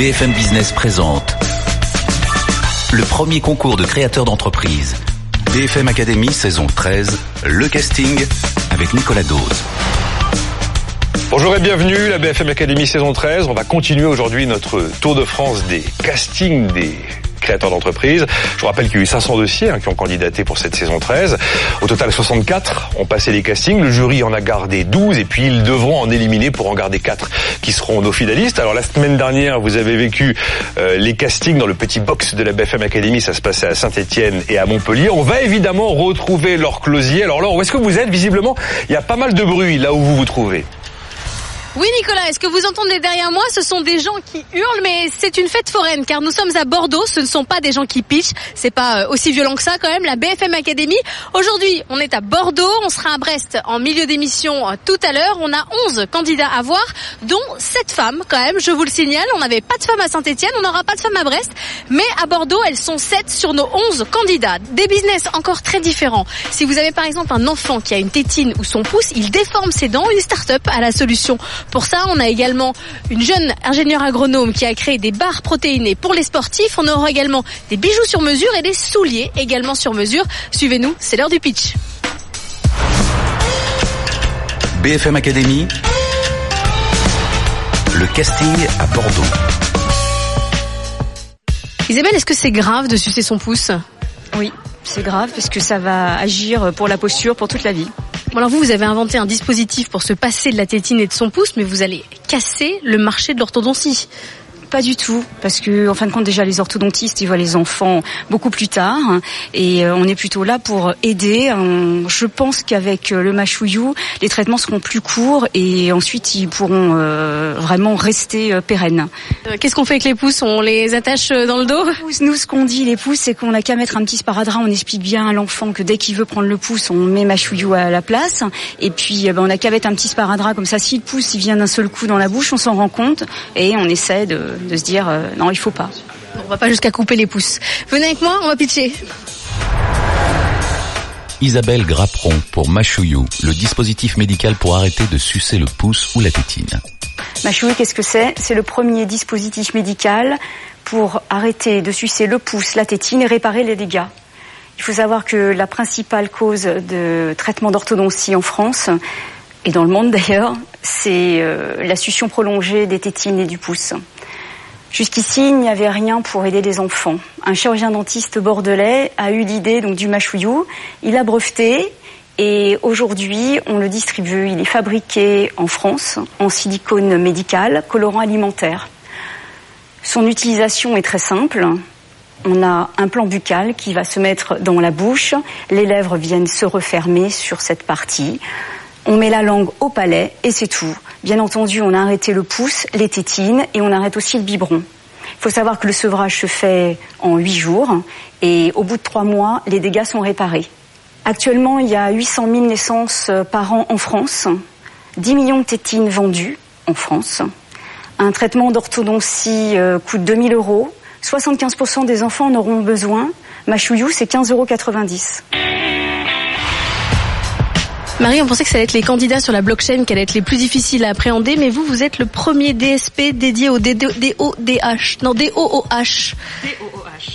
BFM Business présente le premier concours de créateurs d'entreprise. BFM Academy saison 13, le casting avec Nicolas Dose. Bonjour et bienvenue, la BFM Academy saison 13. On va continuer aujourd'hui notre tour de France des castings des créateurs d'entreprise. Je vous rappelle qu'il y a eu 500 dossiers hein, qui ont candidaté pour cette saison 13. Au total, 64 ont passé les castings. Le jury en a gardé 12 et puis ils devront en éliminer pour en garder 4 qui seront nos finalistes. Alors la semaine dernière, vous avez vécu euh, les castings dans le petit box de la BFM Academy. Ça se passait à Saint-Etienne et à Montpellier. On va évidemment retrouver leur closier. Alors là, où est-ce que vous êtes? Visiblement, il y a pas mal de bruit là où vous vous trouvez. Oui Nicolas, est-ce que vous entendez derrière moi? Ce sont des gens qui hurlent, mais c'est une fête foraine car nous sommes à Bordeaux. Ce ne sont pas des gens qui pitchent. C'est pas euh, aussi violent que ça quand même. La BFM Academy. Aujourd'hui, on est à Bordeaux. On sera à Brest en milieu d'émission euh, tout à l'heure. On a 11 candidats à voir, dont 7 femmes quand même. Je vous le signale. On n'avait pas de femmes à Saint-Etienne. On n'aura pas de femmes à Brest. Mais à Bordeaux, elles sont 7 sur nos 11 candidats. Des business encore très différents. Si vous avez par exemple un enfant qui a une tétine ou son pouce, il déforme ses dents. Une start-up a la solution pour ça, on a également une jeune ingénieure agronome qui a créé des barres protéinées pour les sportifs. On aura également des bijoux sur mesure et des souliers également sur mesure. Suivez-nous, c'est l'heure du pitch. BFM Academy, le casting à Bordeaux. Isabelle, est-ce que c'est grave de sucer son pouce? Oui, c'est grave parce que ça va agir pour la posture pour toute la vie. Alors vous, vous avez inventé un dispositif pour se passer de la tétine et de son pouce, mais vous allez casser le marché de l'orthodontie. Pas du tout, parce que en fin de compte déjà les orthodontistes ils voient les enfants beaucoup plus tard et euh, on est plutôt là pour aider. Je pense qu'avec euh, le machouillou, les traitements seront plus courts et ensuite ils pourront euh, vraiment rester pérennes. Qu'est-ce qu'on fait avec les pouces On les attache dans le dos? Nous ce qu'on dit les pouces c'est qu'on n'a qu'à mettre un petit sparadrap, on explique bien à l'enfant que dès qu'il veut prendre le pouce, on met machouillou à la place et puis ben, on n'a qu'à mettre un petit sparadrap comme ça si le pouce il vient d'un seul coup dans la bouche, on s'en rend compte et on essaie de de se dire euh, non, il faut pas. On va pas jusqu'à couper les pouces. Venez avec moi, on va pitcher. Isabelle Grapperon pour Machouillou, le dispositif médical pour arrêter de sucer le pouce ou la tétine. Machouillou, qu'est-ce que c'est? C'est le premier dispositif médical pour arrêter de sucer le pouce, la tétine et réparer les dégâts. Il faut savoir que la principale cause de traitement d'orthodontie en France, et dans le monde d'ailleurs, c'est euh, la succion prolongée des tétines et du pouce. Jusqu'ici, il n'y avait rien pour aider les enfants. Un chirurgien dentiste bordelais a eu l'idée donc du machouillou. Il a breveté et aujourd'hui, on le distribue. Il est fabriqué en France en silicone médical, colorant alimentaire. Son utilisation est très simple. On a un plan buccal qui va se mettre dans la bouche. Les lèvres viennent se refermer sur cette partie. On met la langue au palais et c'est tout. Bien entendu, on a arrêté le pouce, les tétines et on arrête aussi le biberon. Il faut savoir que le sevrage se fait en huit jours et au bout de trois mois, les dégâts sont réparés. Actuellement, il y a 800 000 naissances euh, par an en France, 10 millions de tétines vendues en France. Un traitement d'orthodontie euh, coûte 2000 euros. 75% des enfants en auront besoin. Machouillou, c'est 15,90 euros. Marie, on pensait que ça allait être les candidats sur la blockchain qui allaient être les plus difficiles à appréhender, mais vous, vous êtes le premier DSP dédié au DODH. Non, DOOH.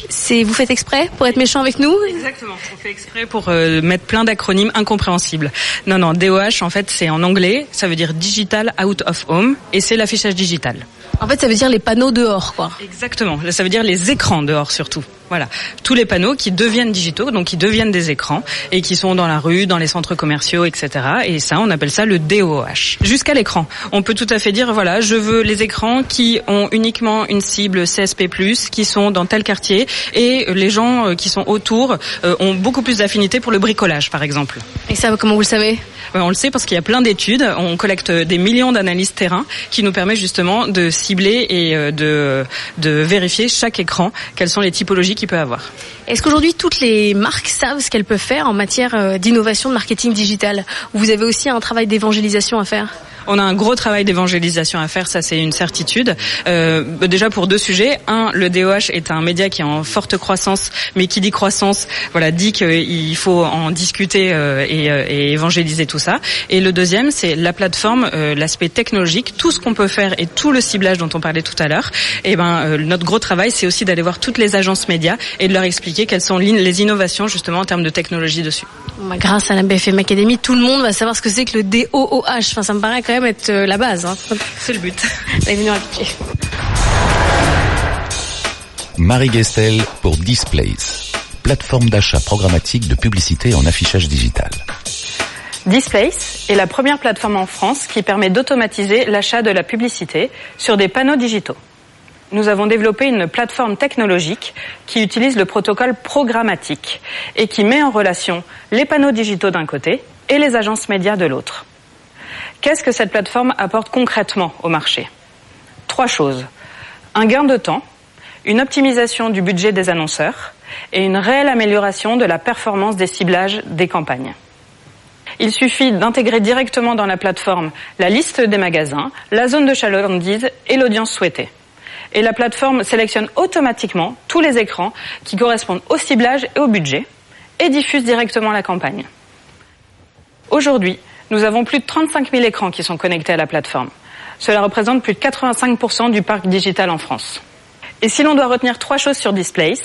C'est, vous faites exprès pour être méchant avec nous? Exactement. On fait exprès pour euh, mettre plein d'acronymes incompréhensibles. Non, non, DOH, en fait, c'est en anglais. Ça veut dire Digital Out of Home et c'est l'affichage digital. En fait, ça veut dire les panneaux dehors, quoi. Exactement. Ça veut dire les écrans dehors, surtout. Voilà, tous les panneaux qui deviennent digitaux, donc qui deviennent des écrans et qui sont dans la rue, dans les centres commerciaux, etc. Et ça, on appelle ça le DOH. Jusqu'à l'écran, on peut tout à fait dire voilà, je veux les écrans qui ont uniquement une cible CSP+, qui sont dans tel quartier, et les gens euh, qui sont autour euh, ont beaucoup plus d'affinité pour le bricolage, par exemple. Et ça, comment vous le savez? Euh, On le sait parce qu'il y a plein d'études. On collecte des millions d'analyses terrain qui nous permet justement de cibler et de de vérifier chaque écran quelles sont les typologies qu'il peut avoir. Est-ce qu'aujourd'hui toutes les marques savent ce qu'elles peuvent faire en matière d'innovation de marketing digital? Vous avez aussi un travail d'évangélisation à faire? On a un gros travail d'évangélisation à faire, ça c'est une certitude. Euh, déjà pour deux sujets. Un, le DOH est un média qui est en forte croissance, mais qui dit croissance, voilà, dit qu'il faut en discuter euh, et, euh, et, évangéliser tout ça. Et le deuxième, c'est la plateforme, euh, l'aspect technologique, tout ce qu'on peut faire et tout le ciblage dont on parlait tout à l'heure. Et ben notre gros travail, c'est aussi d'aller voir toutes les agences médias et de leur expliquer quelles sont les innovations justement en termes de technologie dessus. Bah, grâce à la BFM Academy, tout le monde va savoir ce que c'est que le DOOH. Enfin, ça me paraît quand même être la base. Hein. C'est le but. Marie Gestel pour Displays, plateforme d'achat programmatique de publicité en affichage digital. Displays est la première plateforme en France qui permet d'automatiser l'achat de la publicité sur des panneaux digitaux. Nous avons développé une plateforme technologique qui utilise le protocole programmatique et qui met en relation les panneaux digitaux d'un côté et les agences médias de l'autre. Qu'est-ce que cette plateforme apporte concrètement au marché? Trois choses. Un gain de temps, une optimisation du budget des annonceurs et une réelle amélioration de la performance des ciblages des campagnes. Il suffit d'intégrer directement dans la plateforme la liste des magasins, la zone de chalandise et l'audience souhaitée. Et la plateforme sélectionne automatiquement tous les écrans qui correspondent au ciblage et au budget et diffuse directement la campagne. Aujourd'hui, nous avons plus de 35 000 écrans qui sont connectés à la plateforme. Cela représente plus de 85% du parc digital en France. Et si l'on doit retenir trois choses sur Displace,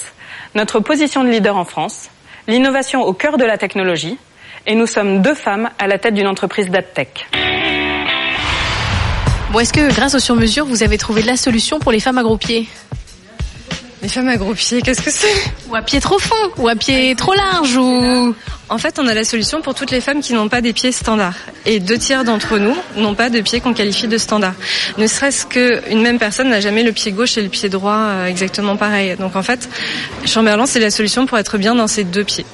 notre position de leader en France, l'innovation au cœur de la technologie, et nous sommes deux femmes à la tête d'une entreprise d'AdTech. Bon, est-ce que grâce aux sur-mesures, vous avez trouvé la solution pour les femmes à gros pieds? Les femmes à gros pieds, qu'est-ce que c'est? Ou à pied trop fin, ou à pied trop large, ou... En fait, on a la solution pour toutes les femmes qui n'ont pas des pieds standards. Et deux tiers d'entre nous n'ont pas de pieds qu'on qualifie de standards. Ne serait-ce qu'une même personne n'a jamais le pied gauche et le pied droit euh, exactement pareil. Donc en fait, Chamberlain, c'est la solution pour être bien dans ces deux pieds.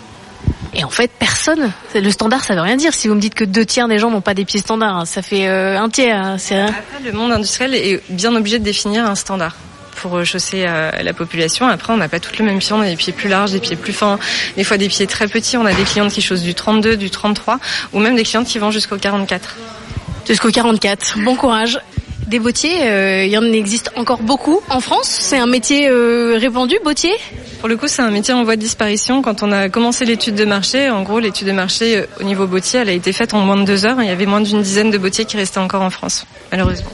Et en fait, personne. Le standard, ça veut rien dire. Si vous me dites que deux tiers des gens n'ont pas des pieds standards, hein, ça fait euh, un tiers. Hein, Après, le monde industriel est bien obligé de définir un standard pour chausser euh, la population. Après, on n'a pas toutes le même pied. On a des pieds plus larges, des pieds plus fins, des fois des pieds très petits. On a des clientes qui chaussent du 32, du 33, ou même des clientes qui vont jusqu'au 44. Jusqu'au 44. Bon courage. Des bottiers, euh, il y en existe encore beaucoup en France. C'est un métier euh, répandu, bottier Pour le coup, c'est un métier en voie de disparition. Quand on a commencé l'étude de marché, en gros, l'étude de marché au niveau bottier, elle a été faite en moins de deux heures. Il y avait moins d'une dizaine de bottiers qui restaient encore en France, malheureusement.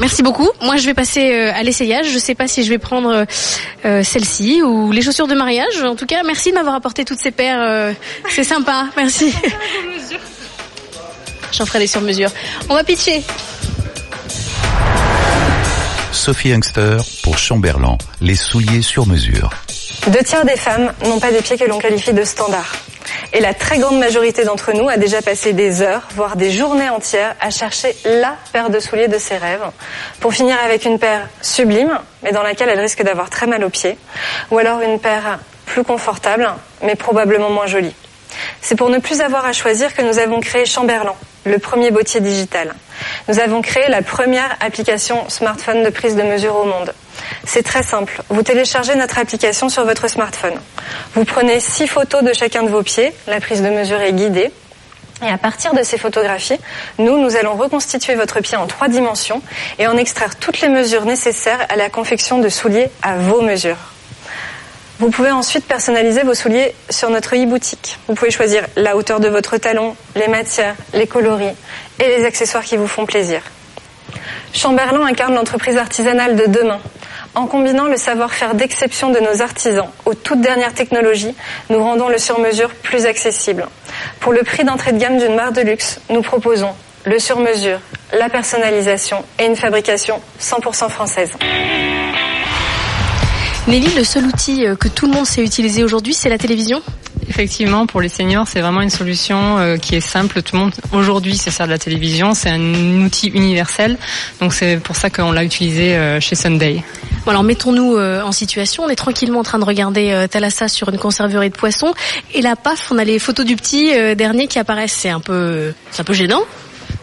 Merci beaucoup. Moi, je vais passer euh, à l'essayage. Je ne sais pas si je vais prendre euh, celle-ci ou les chaussures de mariage. En tout cas, merci de m'avoir apporté toutes ces paires. Euh, c'est sympa. Merci. J'en ferai des sur mesure. On va pitcher. Sophie Youngster pour Chamberlain, les souliers sur mesure. Deux tiers des femmes n'ont pas des pieds que l'on qualifie de standards. Et la très grande majorité d'entre nous a déjà passé des heures, voire des journées entières, à chercher la paire de souliers de ses rêves, pour finir avec une paire sublime, mais dans laquelle elle risque d'avoir très mal aux pieds, ou alors une paire plus confortable, mais probablement moins jolie. C'est pour ne plus avoir à choisir que nous avons créé Chamberlain, le premier bottier digital. Nous avons créé la première application smartphone de prise de mesure au monde. C'est très simple. Vous téléchargez notre application sur votre smartphone. Vous prenez six photos de chacun de vos pieds. La prise de mesure est guidée. Et à partir de ces photographies, nous, nous allons reconstituer votre pied en trois dimensions et en extraire toutes les mesures nécessaires à la confection de souliers à vos mesures. Vous pouvez ensuite personnaliser vos souliers sur notre e-boutique. Vous pouvez choisir la hauteur de votre talon, les matières, les coloris et les accessoires qui vous font plaisir. Chamberlain incarne l'entreprise artisanale de demain. En combinant le savoir-faire d'exception de nos artisans aux toutes dernières technologies, nous rendons le sur-mesure plus accessible. Pour le prix d'entrée de gamme d'une marque de luxe, nous proposons le sur-mesure, la personnalisation et une fabrication 100% française. Nelly, le seul outil euh, que tout le monde sait utiliser aujourd'hui, c'est la télévision? Effectivement, pour les seniors, c'est vraiment une solution euh, qui est simple. Tout le monde aujourd'hui se sert de la télévision. C'est un outil universel. Donc c'est pour ça qu'on l'a utilisé euh, chez Sunday. Bon, alors mettons-nous en situation. On est tranquillement en train de regarder Thalassa sur une conserverie de poissons. Et là, paf, on a les photos du petit dernier qui apparaissent. C'est un peu, c'est un peu gênant.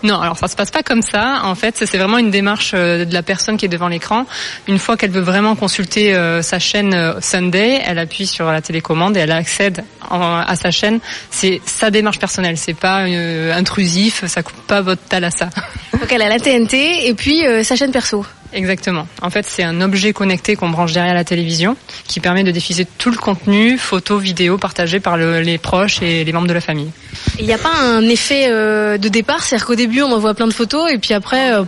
Non, alors ça se passe pas comme ça. En fait, c'est vraiment une démarche euh, de la personne qui est devant l'écran. Une fois qu'elle veut vraiment consulter euh, sa chaîne euh, Sunday, elle appuie sur la télécommande et elle accède à sa chaîne. C'est sa démarche personnelle. C'est pas intrusif. Ça coupe pas votre talassa. Donc elle a la TNT et puis sa chaîne perso. Exactement. En fait, c'est un objet connecté qu'on branche derrière la télévision qui permet de diffuser tout le contenu, photos, vidéos partagées par le, les proches et les membres de la famille. Il n'y a pas un effet euh, de départ, c'est-à-dire qu'au début on envoie plein de photos et puis après... Euh,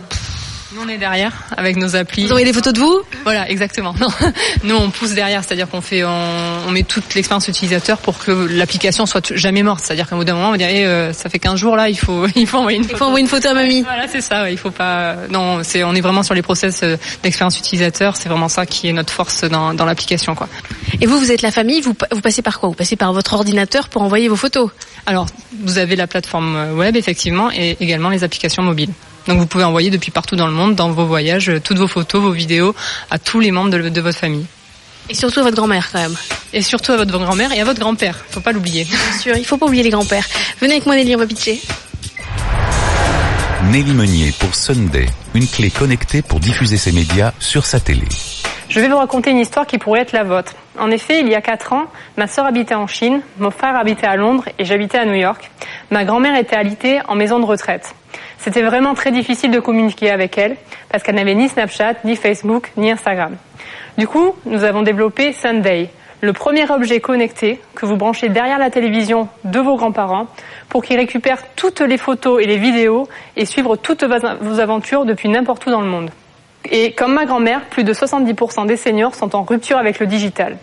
nous, on est derrière avec nos applis. Vous envoyez des photos de vous? Voilà, exactement. Non. Nous, on pousse derrière, c'est-à-dire qu'on fait, on, on met toute l'expérience utilisateur pour que l'application soit jamais morte. C'est-à-dire qu'au bout d'un moment, on va dire, eh, euh, ça fait 15 jours là, il faut, il faut envoyer une photo. Il faut envoyer une photo à mamie. Voilà, c'est ça. Ouais, il faut pas. Non, c'est, on est vraiment sur les process euh, d'expérience utilisateur. C'est vraiment ça qui est notre force dans, dans l'application, quoi. Et vous, vous êtes la famille. Vous, vous passez par quoi? Vous passez par votre ordinateur pour envoyer vos photos? Alors, vous avez la plateforme web effectivement et également les applications mobiles. Donc vous pouvez envoyer depuis partout dans le monde, dans vos voyages, toutes vos photos, vos vidéos à tous les membres de, de votre famille. Et surtout à votre grand-mère quand même. Et surtout à votre grand-mère et à votre grand-père. Faut pas l'oublier. Bien sûr, il faut pas oublier les grands-pères. Venez avec moi Nelly, on va pitcher. Nelly Meunier pour Sunday, une clé connectée pour diffuser ses médias sur sa télé. Je vais vous raconter une histoire qui pourrait être la vôtre. En effet, il y a quatre ans, ma sœur habitait en Chine, mon frère habitait à Londres et j'habitais à New York. Ma grand-mère était alitée en maison de retraite. C'était vraiment très difficile de communiquer avec elle parce qu'elle n'avait ni Snapchat, ni Facebook, ni Instagram. Du coup, nous avons développé Sunday, le premier objet connecté que vous branchez derrière la télévision de vos grands-parents pour qu'ils récupèrent toutes les photos et les vidéos et suivre toutes vos aventures depuis n'importe où dans le monde. Et comme ma grand-mère, plus de 70% des seniors sont en rupture avec le digital.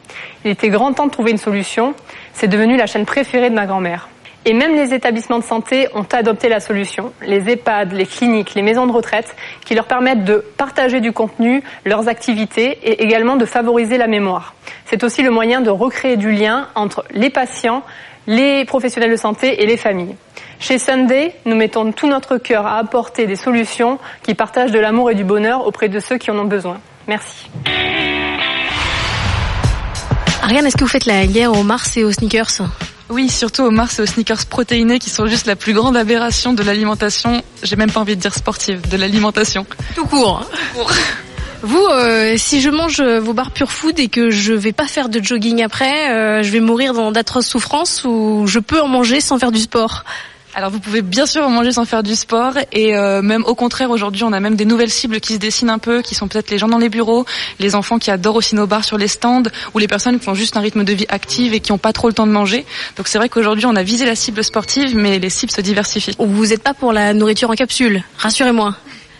Il était grand temps de trouver une solution. C'est devenu la chaîne préférée de ma grand-mère. Et même les établissements de santé ont adopté la solution. Les EHPAD, les cliniques, les maisons de retraite, qui leur permettent de partager du contenu, leurs activités et également de favoriser la mémoire. C'est aussi le moyen de recréer du lien entre les patients, les professionnels de santé et les familles. Chez Sunday, nous mettons tout notre cœur à apporter des solutions qui partagent de l'amour et du bonheur auprès de ceux qui en ont besoin. Merci. Ariane, est-ce que vous faites la guerre aux Mars et aux sneakers? Oui, surtout aux Mars et aux sneakers protéinés qui sont juste la plus grande aberration de l'alimentation. J'ai même pas envie de dire sportive, de l'alimentation. Tout court. Tout court. Vous, euh, si je mange vos barres Pure Food et que je vais pas faire de jogging après, euh, je vais mourir dans d'atroces souffrances ou je peux en manger sans faire du sport? Alors vous pouvez bien sûr manger sans faire du sport et euh, même au contraire aujourd'hui on a même des nouvelles cibles qui se dessinent un peu, qui sont peut-être les gens dans les bureaux, les enfants qui adorent aussi nos bars sur les stands ou les personnes qui ont juste un rythme de vie active et qui n'ont pas trop le temps de manger. Donc c'est vrai qu'aujourd'hui on a visé la cible sportive mais les cibles se diversifient. Vous n'êtes pas pour la nourriture en capsule, rassurez-moi.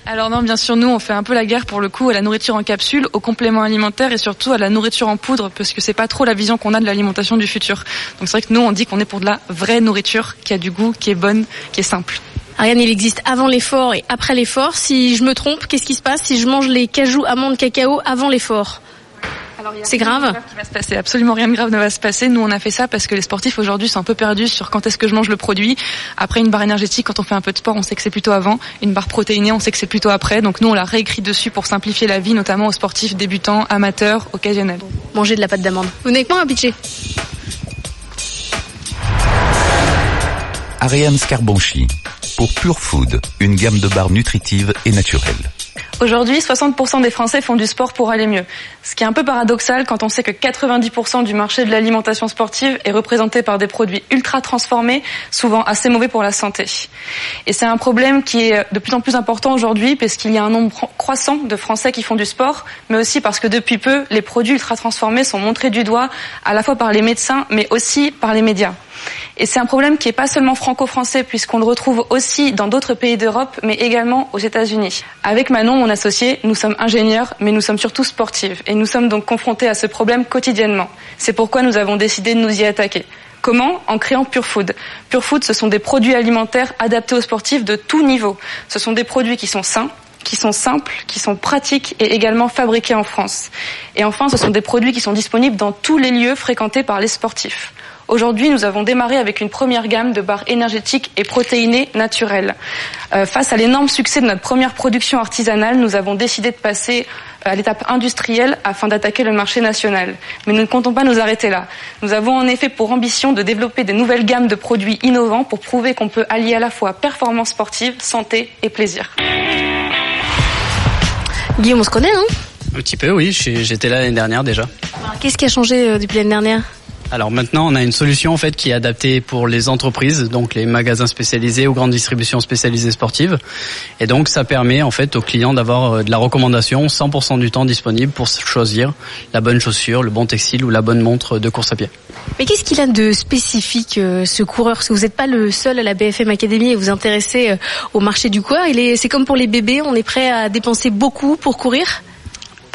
Alors non, bien sûr, nous on fait un peu la guerre pour le coup à la nourriture en capsule, aux compléments alimentaires et surtout à la nourriture en poudre, parce que c'est pas trop la vision qu'on a de l'alimentation du futur. Donc c'est vrai que nous on dit qu'on est pour de la vraie nourriture qui a du goût, qui est bonne, qui est simple. Ariane, il existe avant l'effort et après l'effort. Si je me trompe, qu'est-ce qui se passe si je mange les cajous, amandes, cacao avant l'effort? C'est grave. Qui va se passer. Absolument rien de grave ne va se passer. Nous, on a fait ça parce que les sportifs aujourd'hui sont un peu perdus sur quand est-ce que je mange le produit. Après une barre énergétique, quand on fait un peu de sport, on sait que c'est plutôt avant. Une barre protéinée, on sait que c'est plutôt après. Donc nous, on l'a réécrit dessus pour simplifier la vie, notamment aux sportifs débutants, amateurs, occasionnels. Manger de la pâte d'amande. Vous n'êtes pas un pitcher Ariane Scarbonchi pour Pure Food, une gamme de barres nutritives et naturelles. Aujourd'hui, 60% des Français font du sport pour aller mieux. Ce qui est un peu paradoxal quand on sait que 90% du marché de l'alimentation sportive est représenté par des produits ultra transformés, souvent assez mauvais pour la santé. Et c'est un problème qui est de plus en plus important aujourd'hui parce qu'il y a un nombre croissant de Français qui font du sport, mais aussi parce que depuis peu, les produits ultra transformés sont montrés du doigt à la fois par les médecins, mais aussi par les médias. Et c'est un problème qui n'est pas seulement franco-français puisqu'on le retrouve aussi dans d'autres pays d'Europe, mais également aux États-Unis. Avec Manon, mon associé, nous sommes ingénieurs, mais nous sommes surtout sportives. Et nous sommes donc confrontés à ce problème quotidiennement. C'est pourquoi nous avons décidé de nous y attaquer. Comment? En créant Pure Food. Pure Food, ce sont des produits alimentaires adaptés aux sportifs de tout niveau. Ce sont des produits qui sont sains, qui sont simples, qui sont pratiques et également fabriqués en France. Et enfin, ce sont des produits qui sont disponibles dans tous les lieux fréquentés par les sportifs. Aujourd'hui, nous avons démarré avec une première gamme de barres énergétiques et protéinées naturelles. Euh, face à l'énorme succès de notre première production artisanale, nous avons décidé de passer à l'étape industrielle afin d'attaquer le marché national. Mais nous ne comptons pas nous arrêter là. Nous avons en effet pour ambition de développer des nouvelles gammes de produits innovants pour prouver qu'on peut allier à la fois performance sportive, santé et plaisir. Guillaume, on se connaît, non? Un petit peu, oui. J'étais là l'année dernière déjà. Qu'est-ce qui a changé euh, depuis l'année dernière? Alors maintenant, on a une solution en fait qui est adaptée pour les entreprises, donc les magasins spécialisés ou grandes distributions spécialisées sportives. Et donc ça permet en fait aux clients d'avoir euh, de la recommandation 100% du temps disponible pour choisir la bonne chaussure, le bon textile ou la bonne montre de course à pied. Mais qu'est-ce qu'il a de spécifique euh, ce coureur? Parce que vous n'êtes pas le seul à la BFM Academy et vous intéressez euh, au marché du coureur. C'est comme pour les bébés, on est prêt à dépenser beaucoup pour courir?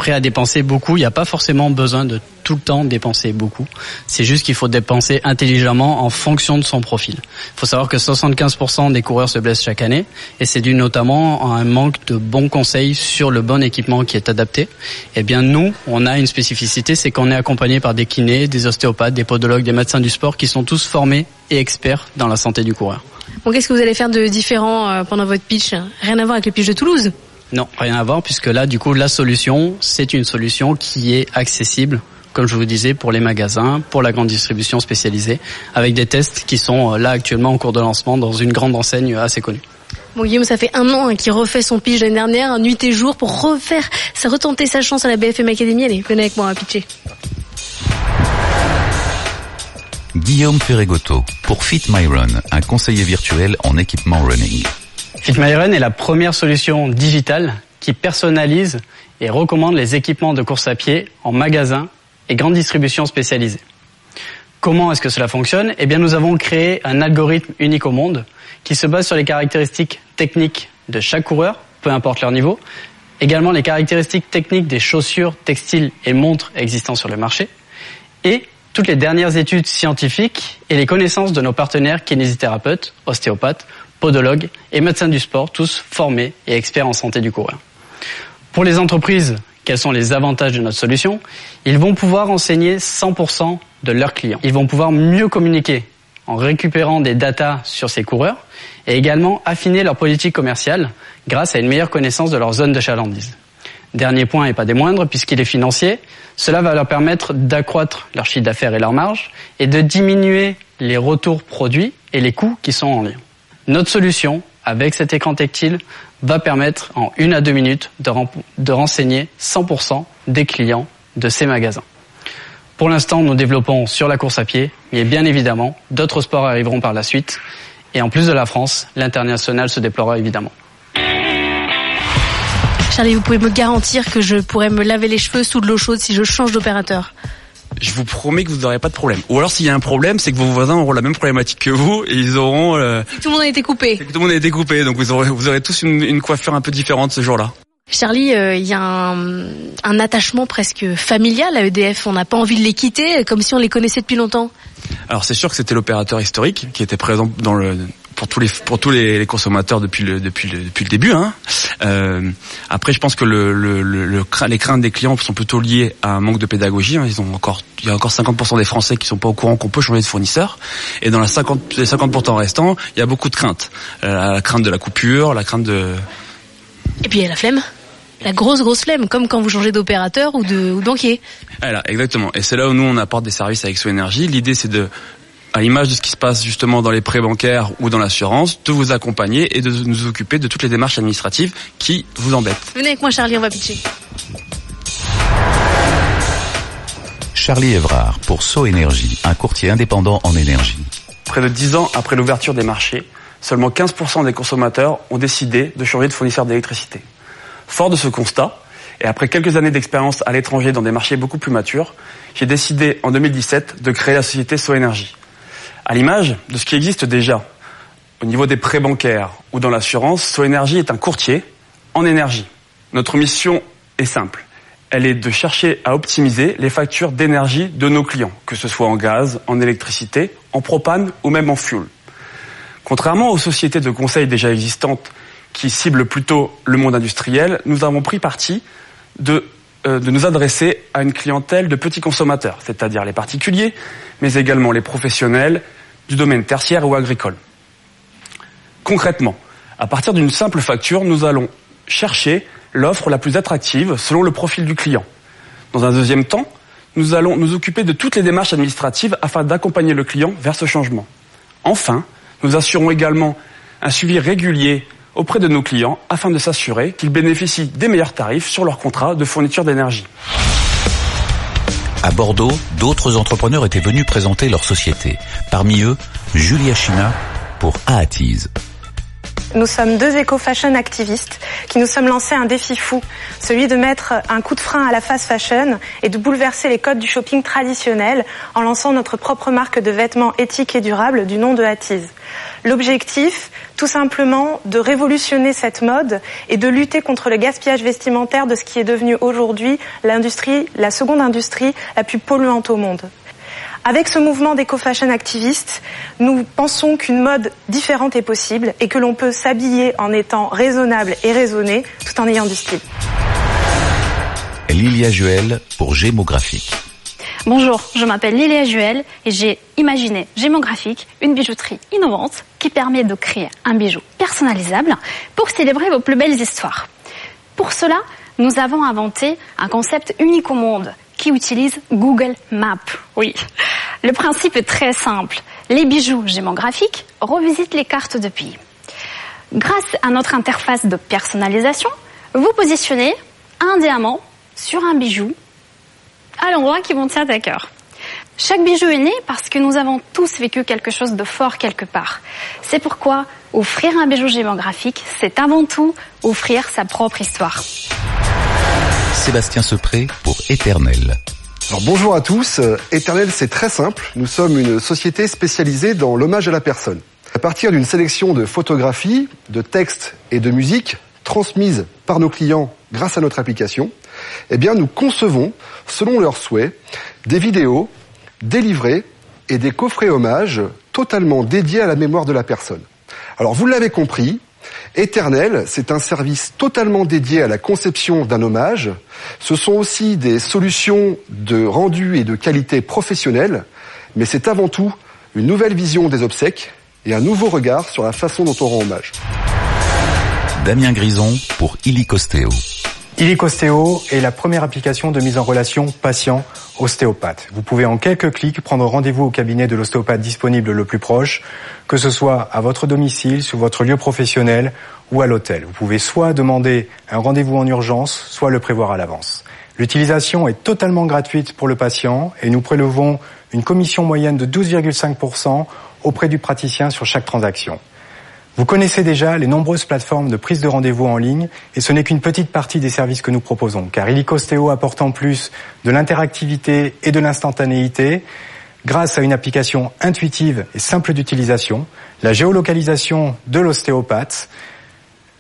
Prêt à dépenser beaucoup. Il n'y a pas forcément besoin de tout le temps dépenser beaucoup. C'est juste qu'il faut dépenser intelligemment en fonction de son profil. Il faut savoir que 75% des coureurs se blessent chaque année et c'est dû notamment à un manque de bons conseils sur le bon équipement qui est adapté. Eh bien, nous, on a une spécificité, c'est qu'on est accompagné par des kinés, des ostéopathes, des podologues, des médecins du sport qui sont tous formés et experts dans la santé du coureur. Bon, qu'est-ce que vous allez faire de différent euh, pendant votre pitch? Rien à voir avec le pitch de Toulouse? Non, rien à voir, puisque là, du coup, la solution, c'est une solution qui est accessible, comme je vous disais, pour les magasins, pour la grande distribution spécialisée, avec des tests qui sont euh, là actuellement en cours de lancement dans une grande enseigne assez connue. Bon Guillaume, ça fait un an hein, qu'il refait son pitch l'année dernière, nuit et jour, pour refaire, ça retenter sa chance à la BFM Academy. Allez, venez avec moi à pitcher. Guillaume Ferregoto pour Fit My Run, un conseiller virtuel en équipement running. FitMyRun est la première solution digitale qui personnalise et recommande les équipements de course à pied en magasin et grande distribution spécialisée. Comment est-ce que cela fonctionne? Eh bien, nous avons créé un algorithme unique au monde qui se base sur les caractéristiques techniques de chaque coureur, peu importe leur niveau, également les caractéristiques techniques des chaussures, textiles et montres existants sur le marché, et toutes les dernières études scientifiques et les connaissances de nos partenaires kinésithérapeutes, ostéopathes podologues et médecins du sport, tous formés et experts en santé du coureur. Pour les entreprises, quels sont les avantages de notre solution? Ils vont pouvoir enseigner 100% de leurs clients. Ils vont pouvoir mieux communiquer en récupérant des datas sur ces coureurs et également affiner leur politique commerciale grâce à une meilleure connaissance de leur zone de chalandise. Dernier point et pas des moindres, puisqu'il est financier, cela va leur permettre d'accroître leur chiffre d'affaires et leur marge et de diminuer les retours produits et les coûts qui sont en lien. Notre solution, avec cet écran tactile, va permettre en une à deux minutes de, renseigner 100% des clients de ces magasins. Pour l'instant, nous développons sur la course à pied, mais bien évidemment, d'autres sports arriveront par la suite. Et en plus de la France, l'international se déploiera évidemment. Charlie, vous pouvez me garantir que je pourrais me laver les cheveux sous de l'eau chaude si je change d'opérateur? Je vous promets que vous n'aurez pas de problème. Ou alors s'il y a un problème, c'est que vos voisins auront la même problématique que vous et ils auront. Euh, tout le monde a été coupé. tout le monde a été coupé, donc vous aurez, vous aurez tous une, une coiffure un peu différente ce jour-là. Charlie, euh, il y a un, un, attachement presque familial à EDF. On n'a pas envie de les quitter, comme si on les connaissait depuis longtemps. Alors c'est sûr que c'était l'opérateur historique qui était présent dans le pour tous les pour tous les, consommateurs depuis le depuis le depuis le début. Hein. Euh, après, je pense que le, le, le, les craintes des clients sont plutôt liées à un manque de pédagogie. Hein. Ils ont encore il y a encore 50% des Français qui sont pas au courant qu'on peut changer de fournisseur. Et dans la 50 les 50% restants, il y a beaucoup de craintes. Euh, la crainte de la coupure, la crainte de et puis il y a la flemme la grosse grosse flemme, comme quand vous changez d'opérateur ou de ou banquier. Voilà, exactement. Et c'est là où nous on apporte des services avec Énergie. L'idée c'est de à l'image de ce qui se passe justement dans les prêts bancaires ou dans l'assurance, de vous accompagner et de nous occuper de toutes les démarches administratives qui vous embêtent. Venez avec moi Charlie, on va pitcher. Charlie Evrard pour So Énergie, un courtier indépendant en énergie. Près de 10 ans après l'ouverture des marchés, seulement 15% des consommateurs ont décidé de changer de fournisseur d'électricité. Fort de ce constat, et après quelques années d'expérience à l'étranger dans des marchés beaucoup plus matures, j'ai décidé en 2017 de créer la société So Énergie. À l'image de ce qui existe déjà au niveau des prêts bancaires ou dans l'assurance, SoEnergie est un courtier en énergie. Notre mission est simple. Elle est de chercher à optimiser les factures d'énergie de nos clients, que ce soit en gaz, en électricité, en propane ou même en fuel. Contrairement aux sociétés de conseil déjà existantes qui ciblent plutôt le monde industriel, nous avons pris parti de, euh, de nous adresser à une clientèle de petits consommateurs, c'est-à-dire les particuliers, mais également les professionnels du domaine tertiaire ou agricole. Concrètement, à partir d'une simple facture, nous allons chercher l'offre la plus attractive selon le profil du client. Dans un deuxième temps, nous allons nous occuper de toutes les démarches administratives afin d'accompagner le client vers ce changement. Enfin, nous assurons également un suivi régulier auprès de nos clients afin de s'assurer qu'ils bénéficient des meilleurs tarifs sur leur contrat de fourniture d'énergie. À Bordeaux, d'autres entrepreneurs étaient venus présenter leur société. Parmi eux, Julia China pour Aatiz. Nous sommes deux éco-fashion activistes qui nous sommes lancés un défi fou, celui de mettre un coup de frein à la fast fashion et de bouleverser les codes du shopping traditionnel en lançant notre propre marque de vêtements éthiques et durables du nom de Hatiz. L'objectif, tout simplement, de révolutionner cette mode et de lutter contre le gaspillage vestimentaire de ce qui est devenu aujourd'hui l'industrie, la seconde industrie la plus polluante au monde. Avec ce mouvement d'éco-fashion activiste, nous pensons qu'une mode différente est possible et que l'on peut s'habiller en étant raisonnable et raisonné tout en ayant du style. Lilia Juel pour Gémographique. Bonjour, je m'appelle Lilia Juel et j'ai imaginé Gémographique, une bijouterie innovante qui permet de créer un bijou personnalisable pour célébrer vos plus belles histoires. Pour cela, nous avons inventé un concept unique au monde qui utilise Google Maps. Oui. Le principe est très simple. Les bijoux gémographiques revisitent les cartes de pays. Grâce à notre interface de personnalisation, vous positionnez un diamant sur un bijou à l'endroit qui vous tient à cœur. Chaque bijou est né parce que nous avons tous vécu quelque chose de fort quelque part. C'est pourquoi offrir un bijou gémographique, c'est avant tout offrir sa propre histoire. Sébastien Sepré pour Éternel. Bonjour à tous. Éternel, c'est très simple. Nous sommes une société spécialisée dans l'hommage à la personne. À partir d'une sélection de photographies, de textes et de musique transmises par nos clients grâce à notre application, eh bien, nous concevons, selon leurs souhaits, des vidéos, des livrets et des coffrets hommages totalement dédiés à la mémoire de la personne. Alors, vous l'avez compris, Éternel, c'est un service totalement dédié à la conception d'un hommage. Ce sont aussi des solutions de rendu et de qualité professionnelle, mais c'est avant tout une nouvelle vision des obsèques et un nouveau regard sur la façon dont on rend hommage. Damien Grison pour Illicostéo. Illicostéo est la première application de mise en relation patient-ostéopathe. Vous pouvez en quelques clics prendre rendez-vous au cabinet de l'ostéopathe disponible le plus proche, que ce soit à votre domicile, sur votre lieu professionnel ou à l'hôtel. Vous pouvez soit demander un rendez-vous en urgence, soit le prévoir à l'avance. L'utilisation est totalement gratuite pour le patient et nous prélevons une commission moyenne de 12,5% auprès du praticien sur chaque transaction. Vous connaissez déjà les nombreuses plateformes de prise de rendez-vous en ligne et ce n'est qu'une petite partie des services que nous proposons car Illicostéo apporte en plus de l'interactivité et de l'instantanéité grâce à une application intuitive et simple d'utilisation, la géolocalisation de l'ostéopathe,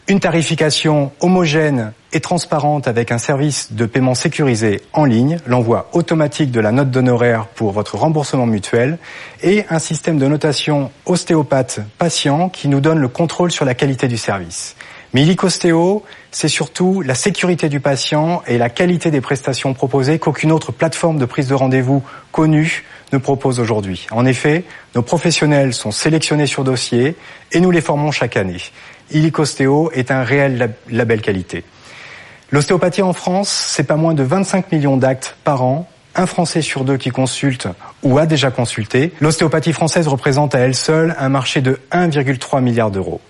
une tarification homogène et transparente avec un service de paiement sécurisé en ligne, l'envoi automatique de la note d'honoraire pour votre remboursement mutuel et un système de notation ostéopathe-patient qui nous donne le contrôle sur la qualité du service. Mais Illicostéo, c'est surtout la sécurité du patient et la qualité des prestations proposées qu'aucune autre plateforme de prise de rendez-vous connue ne propose aujourd'hui. En effet, nos professionnels sont sélectionnés sur dossier et nous les formons chaque année. Illicostéo est un réel label qualité. L'ostéopathie en France, c'est pas moins de 25 millions d'actes par an, un Français sur deux qui consulte ou a déjà consulté. L'ostéopathie française représente à elle seule un marché de 1,3 milliard d'euros.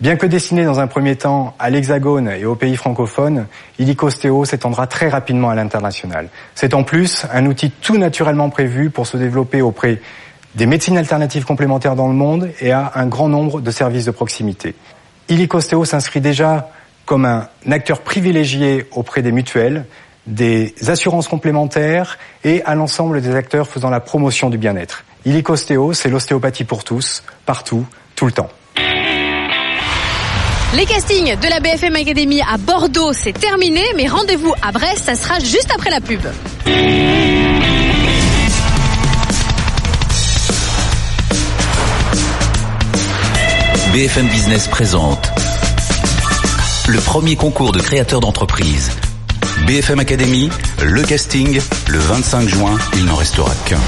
Bien que destiné dans un premier temps à l'Hexagone et aux pays francophones, Illicostéo s'étendra très rapidement à l'international. C'est en plus un outil tout naturellement prévu pour se développer auprès des médecines alternatives complémentaires dans le monde et à un grand nombre de services de proximité. Illicostéo s'inscrit déjà comme un acteur privilégié auprès des mutuelles, des assurances complémentaires et à l'ensemble des acteurs faisant la promotion du bien-être. Illicostéo, c'est l'ostéopathie pour tous, partout, tout le temps. Les castings de la BFM Academy à Bordeaux, c'est terminé, mais rendez-vous à Brest, ça sera juste après la pub. BFM Business présente le premier concours de créateurs d'entreprise. BFM Academy, le casting, le 25 juin, il n'en restera qu'un.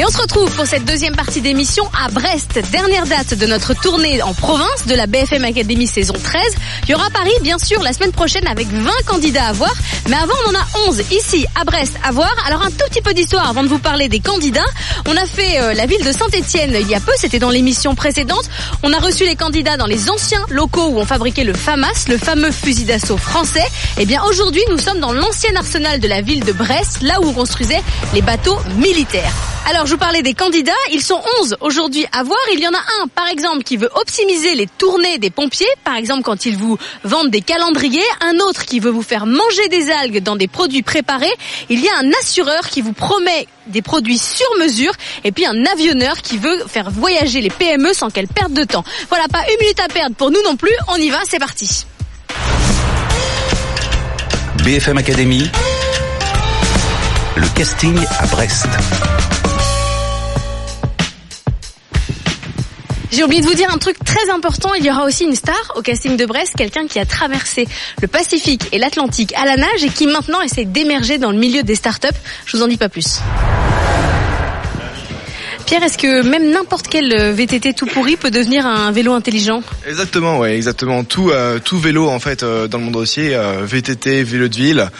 Et on se retrouve pour cette deuxième partie d'émission à Brest, dernière date de notre tournée en province de la BFM Academy saison 13. Il y aura Paris, bien sûr, la semaine prochaine avec 20 candidats à voir. Mais avant, on en a 11 ici à Brest à voir. Alors un tout petit peu d'histoire avant de vous parler des candidats. On a fait euh, la ville de Saint-Etienne il y a peu, c'était dans l'émission précédente. On a reçu les candidats dans les anciens locaux où on fabriquait le FAMAS, le fameux fusil d'assaut français. Et eh bien aujourd'hui, nous sommes dans l'ancien arsenal de la ville de Brest, là où on construisait les bateaux militaires. Alors je vous parlais des candidats, ils sont 11 aujourd'hui à voir. Il y en a un par exemple qui veut optimiser les tournées des pompiers, par exemple quand ils vous vendent des calendriers, un autre qui veut vous faire manger des algues dans des produits préparés, il y a un assureur qui vous promet des produits sur mesure et puis un avionneur qui veut faire voyager les PME sans qu'elles perdent de temps. Voilà, pas une minute à perdre pour nous non plus, on y va, c'est parti. BFM Academy, le casting à Brest. J'ai oublié de vous dire un truc très important. Il y aura aussi une star au casting de Brest, quelqu'un qui a traversé le Pacifique et l'Atlantique à la nage et qui maintenant essaie d'émerger dans le milieu des startups. Je vous en dis pas plus. Pierre, est-ce que même n'importe quel euh, VTT tout pourri peut devenir un vélo intelligent? Exactement, ouais, exactement. Tout, euh, tout vélo en fait euh, dans le monde entier, VTT, vélo de ville,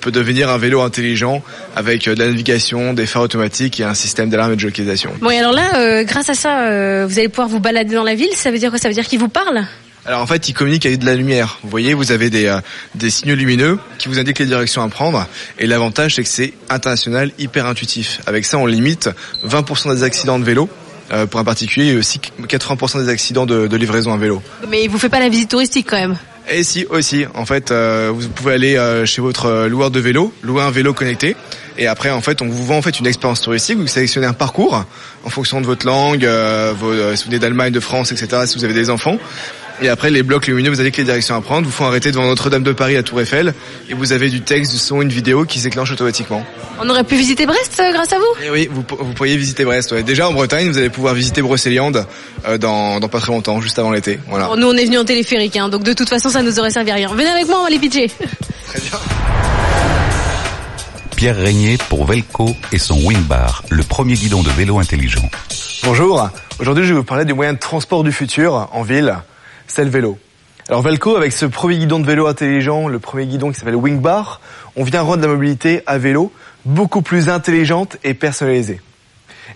peut devenir un vélo intelligent avec de la navigation, des phares automatiques et un système d'alarme et de localisation. Bon, et alors là, grâce à ça, vous allez pouvoir vous balader dans la ville. Ça veut dire quoi? Ça veut dire qu'il vous parle? Alors en fait, il communique avec de la lumière. Vous voyez, vous avez des, euh, des signaux lumineux qui vous indiquent les directions à prendre. Et l'avantage, c'est que c'est international, hyper intuitif. Avec ça, on limite 20% des accidents de vélo. Euh, pour un particulier et aussi 80% des accidents de, de livraison à vélo. Mais vous faites pas la visite touristique quand même et si aussi, en fait, euh, vous pouvez aller chez votre loueur de vélo, louer un vélo connecté, et après, en fait, on vous vend en fait une expérience touristique. Vous sélectionnez un parcours en fonction de votre langue, vos, si vous venez d'Allemagne, de France, etc. Si vous avez des enfants, et après, les blocs lumineux, vous avez que les directions à prendre, vous font arrêter devant Notre-Dame de Paris à Tour Eiffel, et vous avez du texte, du son, une vidéo qui s'éclenche automatiquement. On aurait pu visiter Brest euh, grâce à vous et eh Oui, vous, vous pourriez visiter Brest. Ouais. Déjà en Bretagne, vous allez pouvoir visiter Brocéliande euh, dans, dans pas très longtemps, juste avant l'été. Voilà. nous, on est venu en téléphérique, hein, donc de toute façon, ça nous aurait servi à rien. Venez avec moi, on va les pitcher. Très bien. Pierre Régnier pour Velco et son Wingbar, le premier guidon de vélo intelligent. Bonjour, aujourd'hui je vais vous parler du moyen de transport du futur en ville, c'est le vélo. Alors Velco, avec ce premier guidon de vélo intelligent, le premier guidon qui s'appelle Wingbar, on vient rendre la mobilité à vélo beaucoup plus intelligente et personnalisée.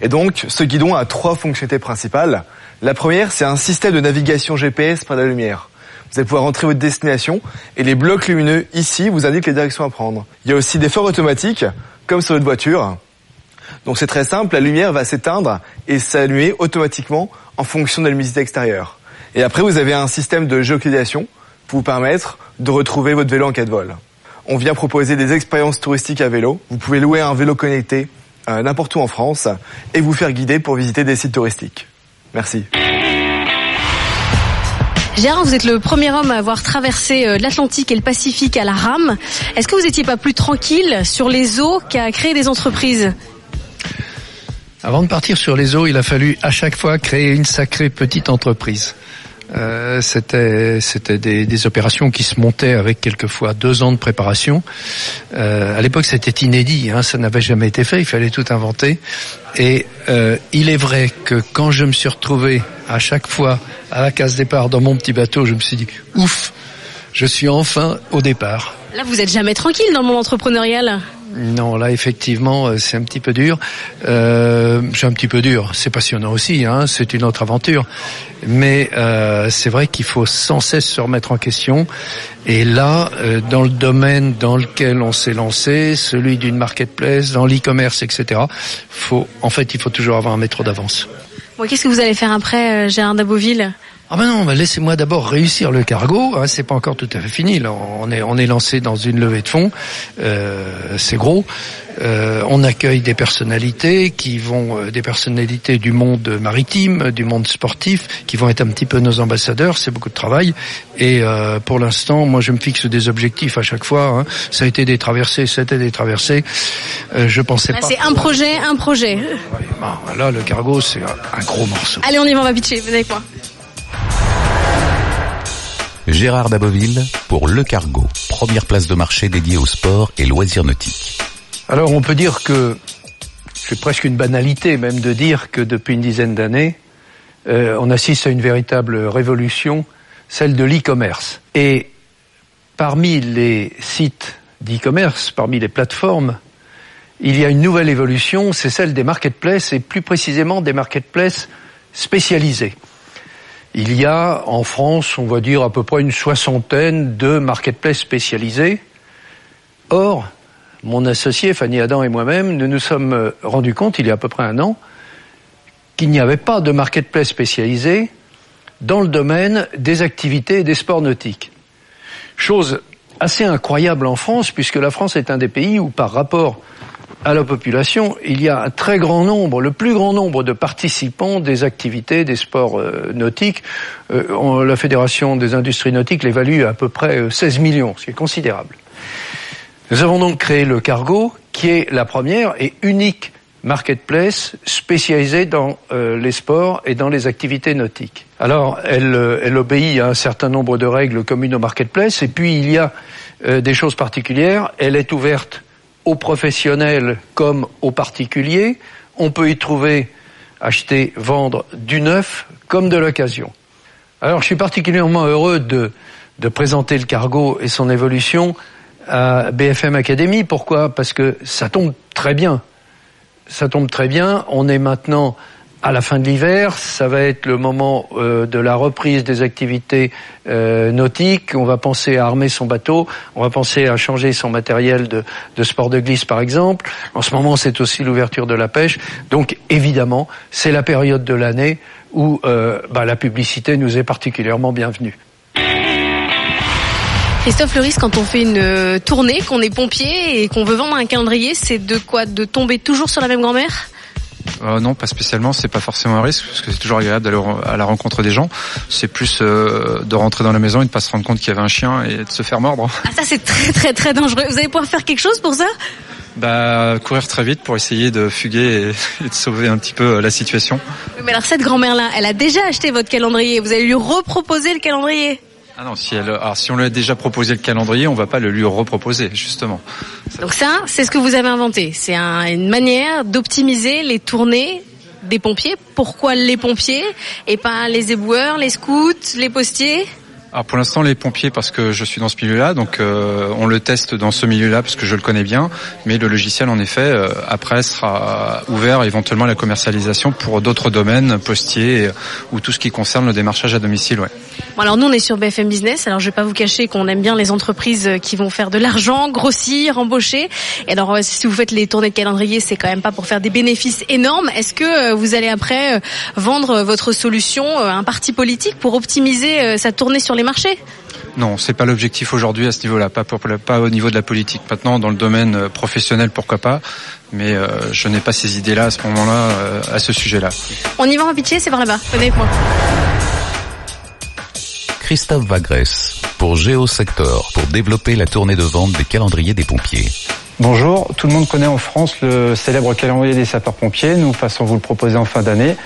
Et donc, ce guidon a trois fonctionnalités principales. La première, c'est un système de navigation GPS par la lumière. Vous allez pouvoir rentrer votre destination et les blocs lumineux ici vous indiquent les directions à prendre. Il y a aussi des phares automatiques, comme sur votre voiture. Donc c'est très simple, la lumière va s'éteindre et s'allumer automatiquement en fonction de la luminosité extérieure. Et après, vous avez un système de géolocalisation pour vous permettre de retrouver votre vélo en cas de vol. On vient proposer des expériences touristiques à vélo. Vous pouvez louer un vélo connecté euh, n'importe où en France et vous faire guider pour visiter des sites touristiques. Merci. Gérard, vous êtes le premier homme à avoir traversé euh, l'Atlantique et le Pacifique à la rame. Est-ce que vous n'étiez pas plus tranquille sur les eaux qu'à créer des entreprises? Avant de partir sur les eaux, il a fallu à chaque fois créer une sacrée petite entreprise. Euh, c'était des, opérations qui se montaient avec quelquefois deux ans de préparation. Euh, à l'époque, c'était inédit, hein, ça n'avait jamais été fait. Il fallait tout inventer. Et euh, il est vrai que quand je me suis retrouvé à chaque fois à la case départ dans mon petit bateau, je me suis dit ouf, je suis enfin au départ. Là, vous êtes jamais tranquille dans le monde entrepreneurial. Non, là effectivement, euh, c'est un petit peu dur. Euh, c'est un petit peu dur. C'est passionnant aussi. Hein, c'est une autre aventure. Mais euh, c'est vrai qu'il faut sans cesse se remettre en question. Et là, euh, dans le domaine dans lequel on s'est lancé, celui d'une marketplace, dans l'e-commerce, etc. Faut, en fait, il faut toujours avoir un métro d'avance. Bon, Qu'est-ce que vous allez faire après, Gérard Daboville ah ben non, laissez-moi d'abord réussir le cargo. Hein, c'est pas encore tout à fait fini. Là, on est on est lancé dans une levée de fonds. Euh, c'est gros. Euh, on accueille des personnalités qui vont, euh, des personnalités du monde maritime, du monde sportif, qui vont être un petit peu nos ambassadeurs. C'est beaucoup de travail. Et euh, pour l'instant, moi, je me fixe des objectifs à chaque fois. Hein. Ça a été des traversées, c'était des traversées. Euh, je pensais là, pas. C'est un projet, un projet. Ouais, là, le cargo, c'est un, un gros morceau. Allez, on y va, on va pitcher. Venez avec moi. Gérard Daboville pour Le Cargo, première place de marché dédiée au sport et loisirs nautiques. Alors on peut dire que c'est presque une banalité même de dire que depuis une dizaine d'années, euh, on assiste à une véritable révolution, celle de l'e-commerce. Et parmi les sites d'e-commerce, parmi les plateformes, il y a une nouvelle évolution, c'est celle des marketplaces et plus précisément des marketplaces spécialisés. Il y a en France, on va dire à peu près une soixantaine de marketplaces spécialisés. Or, mon associé Fanny Adam et moi-même, nous nous sommes rendus compte, il y a à peu près un an, qu'il n'y avait pas de marketplace spécialisé dans le domaine des activités et des sports nautiques. Chose assez incroyable en France, puisque la France est un des pays où, par rapport à la population, il y a un très grand nombre, le plus grand nombre de participants des activités des sports euh, nautiques. Euh, la Fédération des industries nautiques l'évalue à peu près 16 euh, millions, ce qui est considérable. Nous avons donc créé le Cargo, qui est la première et unique marketplace spécialisée dans les sports et dans les activités nautiques. Alors, elle, elle, obéit à un certain nombre de règles communes au marketplace, et puis il y a des choses particulières. Elle est ouverte aux professionnels comme aux particuliers. On peut y trouver, acheter, vendre du neuf comme de l'occasion. Alors je suis particulièrement heureux de, présenter le cargo et son évolution à BFM Academy. Pourquoi? Parce que ça tombe très bien. Ça tombe très bien. On est maintenant à la fin de l'hiver, ça va être le moment euh, de la reprise des activités euh, nautiques. On va penser à armer son bateau, on va penser à changer son matériel de, sport de glisse par exemple. En ce moment, c'est aussi l'ouverture de la pêche. Donc évidemment, c'est la période de l'année où euh, bah, la publicité nous est particulièrement bienvenue. Christophe Leris, quand on fait une tournée, qu'on est pompier et qu'on veut vendre un calendrier, c'est de quoi? De tomber toujours sur la même grand-mère? Euh, non, pas spécialement. C'est pas forcément un risque parce que c'est toujours agréable d'aller à la rencontre des gens. C'est plus euh, de rentrer dans la maison et de pas se rendre compte qu'il y avait un chien et de se faire mordre. Ah ça c'est très très très dangereux. Vous allez pouvoir faire quelque chose pour ça? Bah, courir très vite pour essayer de fuguer et, de sauver un petit peu euh, la situation. Mais alors cette grand-mère-là, elle a déjà acheté votre calendrier. Vous allez lui reproposer le calendrier? Ah non, si, elle, alors si on lui a déjà proposé le calendrier, on va pas le lui reproposer, justement. Donc ça, c'est ce que vous avez inventé. C'est un, une manière d'optimiser les tournées des pompiers. Pourquoi les pompiers et pas les éboueurs, les scouts, les postiers? Alors pour l'instant les pompiers parce que je suis dans ce milieu-là, donc euh, on le teste dans ce milieu-là parce que je le connais bien, mais le logiciel en effet euh, après sera ouvert éventuellement à la commercialisation pour d'autres domaines, postiers ou tout ce qui concerne le démarchage à domicile. Ouais. Bon, alors nous on est sur BFM Business, alors je vais pas vous cacher qu'on aime bien les entreprises qui vont faire de l'argent, grossir, embaucher. Et alors euh, si vous faites les tournées de calendrier, c'est quand même pas pour faire des bénéfices énormes. Est-ce que vous allez après vendre votre solution à un parti politique pour optimiser sa tournée sur les marchés? Non, c'est pas l'objectif aujourd'hui à ce niveau-là, pas, pas au niveau de la politique. Maintenant, dans le domaine euh, professionnel, pourquoi pas, mais euh, je n'ai pas ces idées-là à ce moment-là, euh, à ce sujet-là. On y va en pitié, c'est par là-bas. Venez avec moi. Christophe Vagresse pour Géosector pour développer la tournée de vente des calendriers des pompiers. Bonjour, tout le monde connaît en France le célèbre calendrier des sapeurs-pompiers. Nous passons vous le proposer en fin d'année.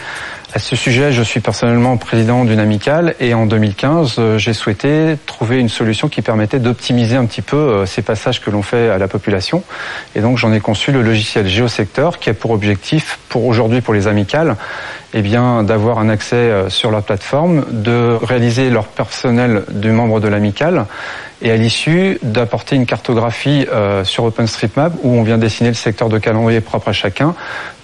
À ce sujet, je suis personnellement président d'une amicale et en 2015, euh, j'ai souhaité trouver une solution qui permettait d'optimiser un petit peu euh, ces passages que l'on fait à la population. Et donc, j'en ai conçu le logiciel Géosecteur qui a pour objectif, pour aujourd'hui pour les amicales, eh bien, d'avoir un accès euh, sur la plateforme, de réaliser leur personnel du membre de l'amicale et à l'issue d'apporter une cartographie euh, sur OpenStreetMap où on vient dessiner le secteur de calendrier propre à chacun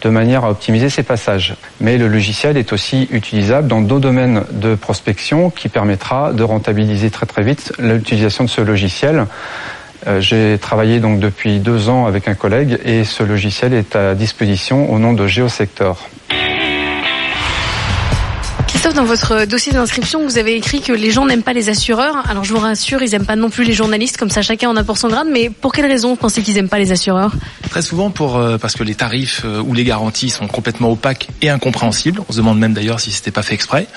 de manière à optimiser ces passages. Mais le logiciel est aussi utilisable dans d'autres domaines de prospection qui permettra de rentabiliser très très vite l'utilisation de ce logiciel. Euh, j'ai travaillé donc depuis deux ans avec un collègue et ce logiciel est à disposition au nom de Geosector. Christophe, dans votre dossier d'inscription, vous avez écrit que les gens n'aiment pas les assureurs. Alors je vous rassure, ils n'aiment pas non plus les journalistes, comme ça chacun en a pour son grade. Mais pour quelle raison vous pensez qu'ils n'aiment pas les assureurs? Très souvent pour euh, parce que les tarifs euh, ou les garanties sont complètement opaques et incompréhensibles. On se demande même d'ailleurs si c'était pas fait exprès.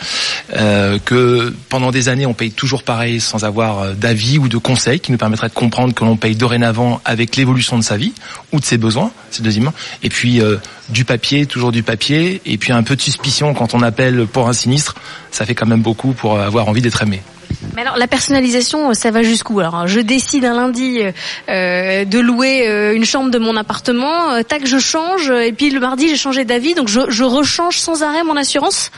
Euh, que pendant des années on paye toujours pareil sans avoir euh, d'avis ou de conseils qui nous permettraient de comprendre que l'on paye dorénavant avec l'évolution de sa vie ou de ses besoins, c'est deuxièmement. Et puis du papier, toujours du papier, et puis un peu de suspicion quand on appelle pour un sinistre, ça fait quand même beaucoup pour avoir envie d'être aimé. Mais alors la personnalisation, ça va jusqu'où Alors je décide un lundi euh, de louer euh, une chambre de mon appartement, euh, tac je change, et puis le mardi j'ai changé d'avis, donc je, je rechange sans arrêt mon assurance?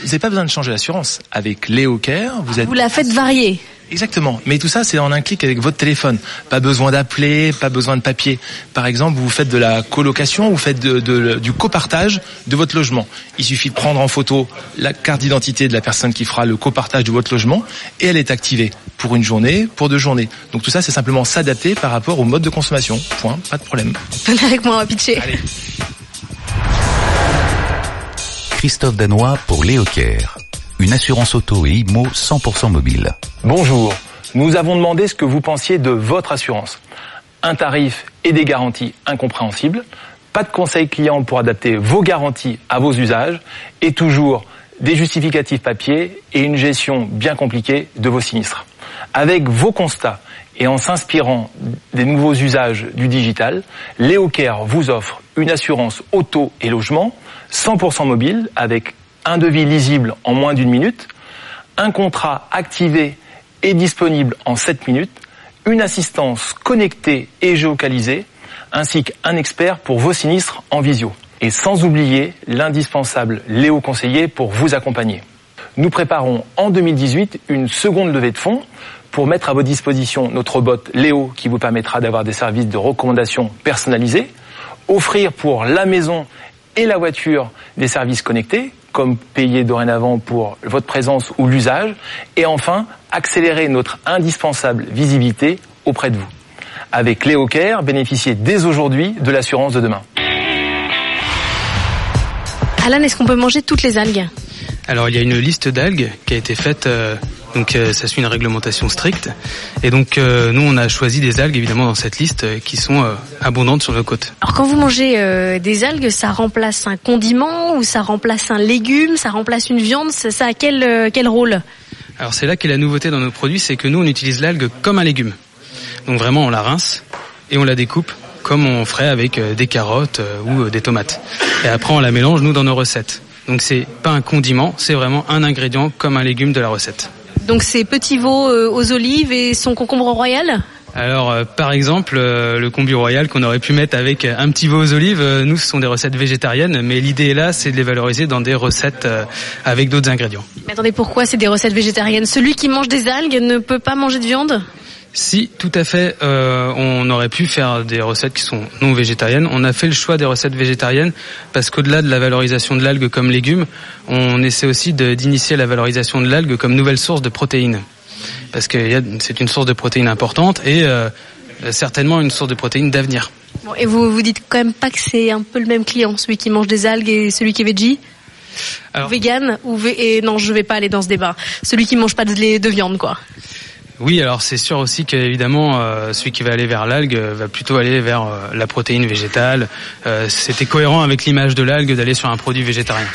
Vous n'avez pas besoin de changer l'assurance. Avec Léo Care, vous êtes... Vous la faites varier. Exactement. Mais tout ça, c'est en un clic avec votre téléphone. Pas besoin d'appeler, pas besoin de papier. Par exemple, vous faites de la colocation, vous faites de, de- du copartage de votre logement. Il suffit de prendre en photo la carte d'identité de la personne qui fera le copartage de votre logement et elle est activée pour une journée, pour deux journées. Donc tout ça, c'est simplement s'adapter par rapport au mode de consommation. Point. Pas de problème. Venez avec moi, on va pitcher. Christophe Danois pour Léo Care. Une assurance auto et IMO 100% mobile. Bonjour. Nous avons demandé ce que vous pensiez de votre assurance. Un tarif et des garanties incompréhensibles, pas de conseil client pour adapter vos garanties à vos usages et toujours des justificatifs papier et une gestion bien compliquée de vos sinistres. Avec vos constats et en s'inspirant des nouveaux usages du digital, LeoCare vous offre une assurance auto et logement 100% mobile avec un devis lisible en moins d'une minute, un contrat activé et disponible en 7 minutes, une assistance connectée et géocalisée, ainsi qu'un expert pour vos sinistres en visio. Et sans oublier l'indispensable Léo Conseiller pour vous accompagner. Nous préparons en 2018 une seconde levée de fonds pour mettre à votre disposition notre bot Léo qui vous permettra d'avoir des services de recommandation personnalisés, offrir pour la maison et la voiture des services connectés, comme payer dorénavant pour votre présence ou l'usage, et enfin accélérer notre indispensable visibilité auprès de vous. Avec Léo Care, bénéficiez dès aujourd'hui de l'assurance de demain. Alan, est-ce qu'on peut manger toutes les algues? Alors il y a une liste d'algues qui a été faite, euh, donc euh, ça suit une réglementation stricte. Et donc euh, nous on a choisi des algues évidemment dans cette liste euh, qui sont euh, abondantes sur nos côtes. Alors quand vous mangez euh, des algues, ça remplace un condiment ou ça remplace un légume, ça remplace une viande, ça, ça a quel, quel rôle? Alors c'est là qu'est la nouveauté dans nos produits, c'est que nous on utilise l'algue comme un légume. Donc vraiment on la rince et on la découpe comme on ferait avec des carottes ou des tomates. Et après on la mélange nous dans nos recettes. Donc c'est pas un condiment, c'est vraiment un ingrédient comme un légume de la recette. Donc c'est petit veau euh, aux olives et son concombre royal Alors, euh, par exemple, euh, le combi royal qu'on aurait pu mettre avec un petit veau aux olives, euh, nous, ce sont des recettes végétariennes, mais l'idée là, c'est de les valoriser dans des recettes avec d'autres ingrédients. Mais attendez, pourquoi c'est des recettes végétariennes? Celui qui mange des algues ne peut pas manger de viande? Si, tout à fait, euh, on aurait pu faire des recettes qui sont non végétariennes. On a fait le choix des recettes végétariennes parce qu'au-delà de la valorisation de l'algue comme légume, on essaie aussi d'initier la valorisation de l'algue comme nouvelle source de protéines. Parce que c'est une source de protéines importante et euh, certainement une source de protéines d'avenir. Bon, Et vous vous dites quand même pas que c'est un peu le même client, celui qui mange des algues et celui qui est veggie Alors- Vegan ou vé- et non, je vais pas aller dans ce débat. Celui qui mange pas de, de viande, quoi. Oui, alors c'est sûr aussi qu'évidemment, euh, celui qui va aller vers l'algue euh, va plutôt aller vers euh, la protéine végétale. Euh, C'était cohérent avec l'image de l'algue d'aller sur un produit végétarien.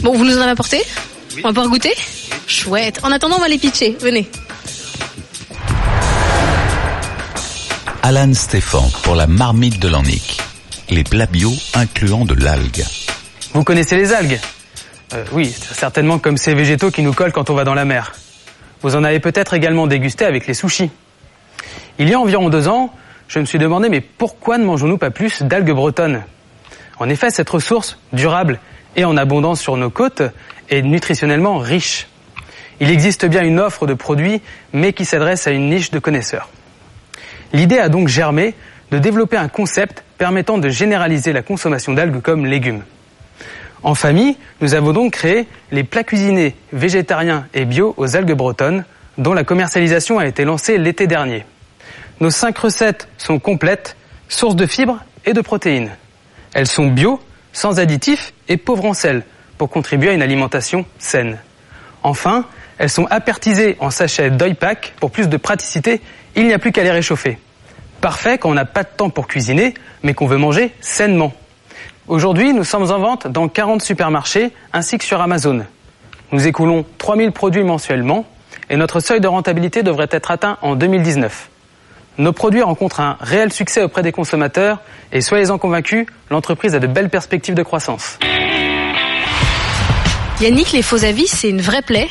Bon, vous nous en avez apporté? On va pouvoir goûter? Chouette. En attendant, on va les pitcher. Venez. Alan Stéphane pour la marmite de l'Annick. Les plats bio incluant de l'algue. Vous connaissez les algues? Euh, Oui, certainement comme ces végétaux qui nous collent quand on va dans la mer. Vous en avez peut-être également dégusté avec les sushis. Il y a environ deux ans, je me suis demandé mais pourquoi ne mangeons-nous pas plus d'algues bretonnes? En effet, cette ressource, durable et en abondance sur nos côtes, est nutritionnellement riche. Il existe bien une offre de produits, mais qui s'adresse à une niche de connaisseurs. L'idée a donc germé de développer un concept permettant de généraliser la consommation d'algues comme légumes. En famille, nous avons donc créé les plats cuisinés végétariens et bio aux algues bretonnes, dont la commercialisation a été lancée l'été dernier. Nos cinq recettes sont complètes, sources de fibres et de protéines. Elles sont bio, sans additifs et pauvres en sel, pour contribuer à une alimentation saine. Enfin, elles sont apertisées en sachets d'oil pack pour plus de praticité, il n'y a plus qu'à les réchauffer. Parfait quand on n'a pas de temps pour cuisiner, mais qu'on veut manger sainement. Aujourd'hui, nous sommes en vente dans 40 supermarchés ainsi que sur Amazon. Nous écoulons 3000 produits mensuellement et notre seuil de rentabilité devrait être atteint en 2019. Nos produits rencontrent un réel succès auprès des consommateurs et soyez-en convaincus, l'entreprise a de belles perspectives de croissance. Yannick, les faux avis, c'est une vraie plaie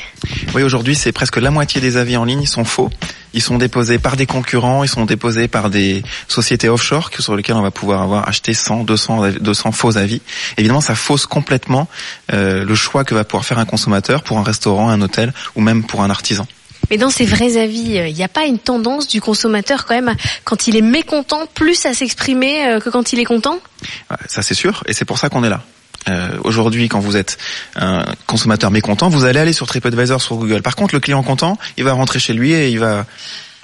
Oui, aujourd'hui, c'est presque la moitié des avis en ligne sont faux. Ils sont déposés par des concurrents, ils sont déposés par des sociétés offshore sur lesquelles on va pouvoir avoir acheté 100, 200, 200 faux avis. Évidemment, ça fausse complètement euh, le choix que va pouvoir faire un consommateur pour un restaurant, un hôtel ou même pour un artisan. Mais dans ces vrais avis, il n'y a pas une tendance du consommateur quand même, quand il est mécontent, plus à s'exprimer euh, que quand il est content? Ça c'est sûr, et c'est pour ça qu'on est là. Euh, Aujourd'hui, quand vous êtes un consommateur mécontent, vous allez aller sur TripAdvisor, sur Google. Par contre, le client content, il va rentrer chez lui et il va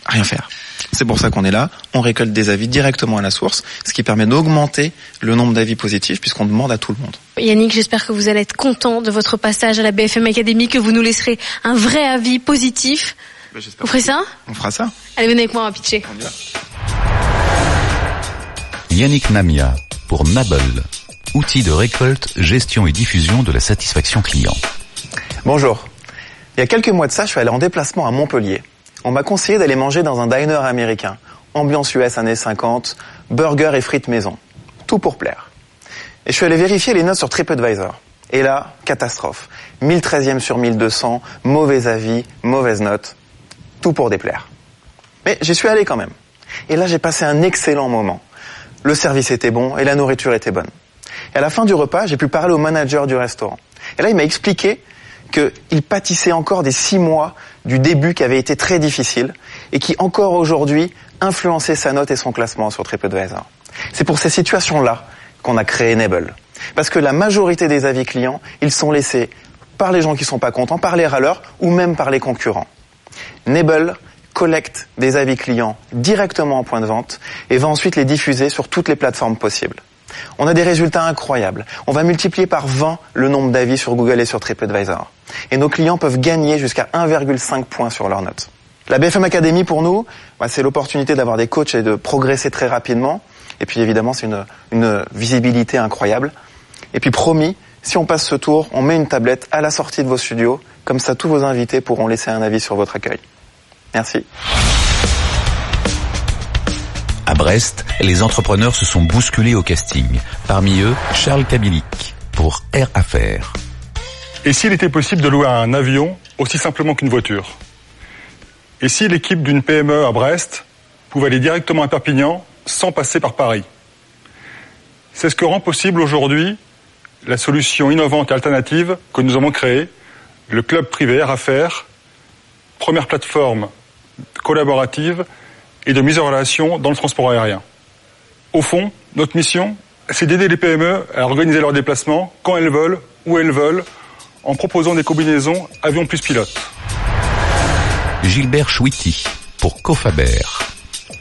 rien faire. C'est pour ça qu'on est là. On récolte des avis directement à la source, ce qui permet d'augmenter le nombre d'avis positifs puisqu'on demande à tout le monde. Yannick, j'espère que vous allez être content de votre passage à la BFM Academy, que vous nous laisserez un vrai avis positif. Ben, vous ferez ça On fera ça. Allez, venez avec moi, on va pitcher. Yannick Namia pour Nabel, outil de récolte, gestion et diffusion de la satisfaction client. Bonjour. Il y a quelques mois de ça, je suis allé en déplacement à Montpellier. On m'a conseillé d'aller manger dans un diner américain. Ambiance US années 50, burger et frites maison. Tout pour plaire. Et je suis allé vérifier les notes sur TripAdvisor. Et là, catastrophe. 1013e sur 1200, mauvais avis, mauvaise note. Tout pour déplaire. Mais j'y suis allé quand même. Et là, j'ai passé un excellent moment. Le service était bon et la nourriture était bonne. Et à la fin du repas, j'ai pu parler au manager du restaurant. Et là, il m'a expliqué qu'il pâtissait encore des six mois du début qui avait été très difficile et qui encore aujourd'hui influençait sa note et son classement sur TripAdvisor. C'est pour ces situations-là qu'on a créé Nebel. Parce que la majorité des avis clients, ils sont laissés par les gens qui sont pas contents, par les râleurs ou même par les concurrents. Nebel collecte des avis clients directement en point de vente et va ensuite les diffuser sur toutes les plateformes possibles. On a des résultats incroyables. On va multiplier par 20 le nombre d'avis sur Google et sur TripAdvisor. Et nos clients peuvent gagner jusqu'à 1,5 points sur leur note. La BFM Academy, pour nous, bah, c'est l'opportunité d'avoir des coachs et de progresser très rapidement. Et puis évidemment, c'est une visibilité incroyable. Et puis promis, si on passe ce tour, on met une tablette à la sortie de vos studios. Comme ça, tous vos invités pourront laisser un avis sur votre accueil. Merci. Brest, les entrepreneurs se sont bousculés au casting. Parmi eux, Charles Kabilik pour Air Affaires. Et s'il était possible de louer un avion aussi simplement qu'une voiture? Et si l'équipe d'une PME à Brest pouvait aller directement à Perpignan sans passer par Paris? C'est ce que rend possible aujourd'hui la solution innovante et alternative que nous avons créée, le club privé Air Affaires, première plateforme collaborative et de mise en relation dans le transport aérien. Au fond, notre mission, c'est d'aider les PME à organiser leurs déplacements quand elles veulent, où elles veulent, en proposant des combinaisons avion plus pilote. Gilbert Chouiti pour Cofaber.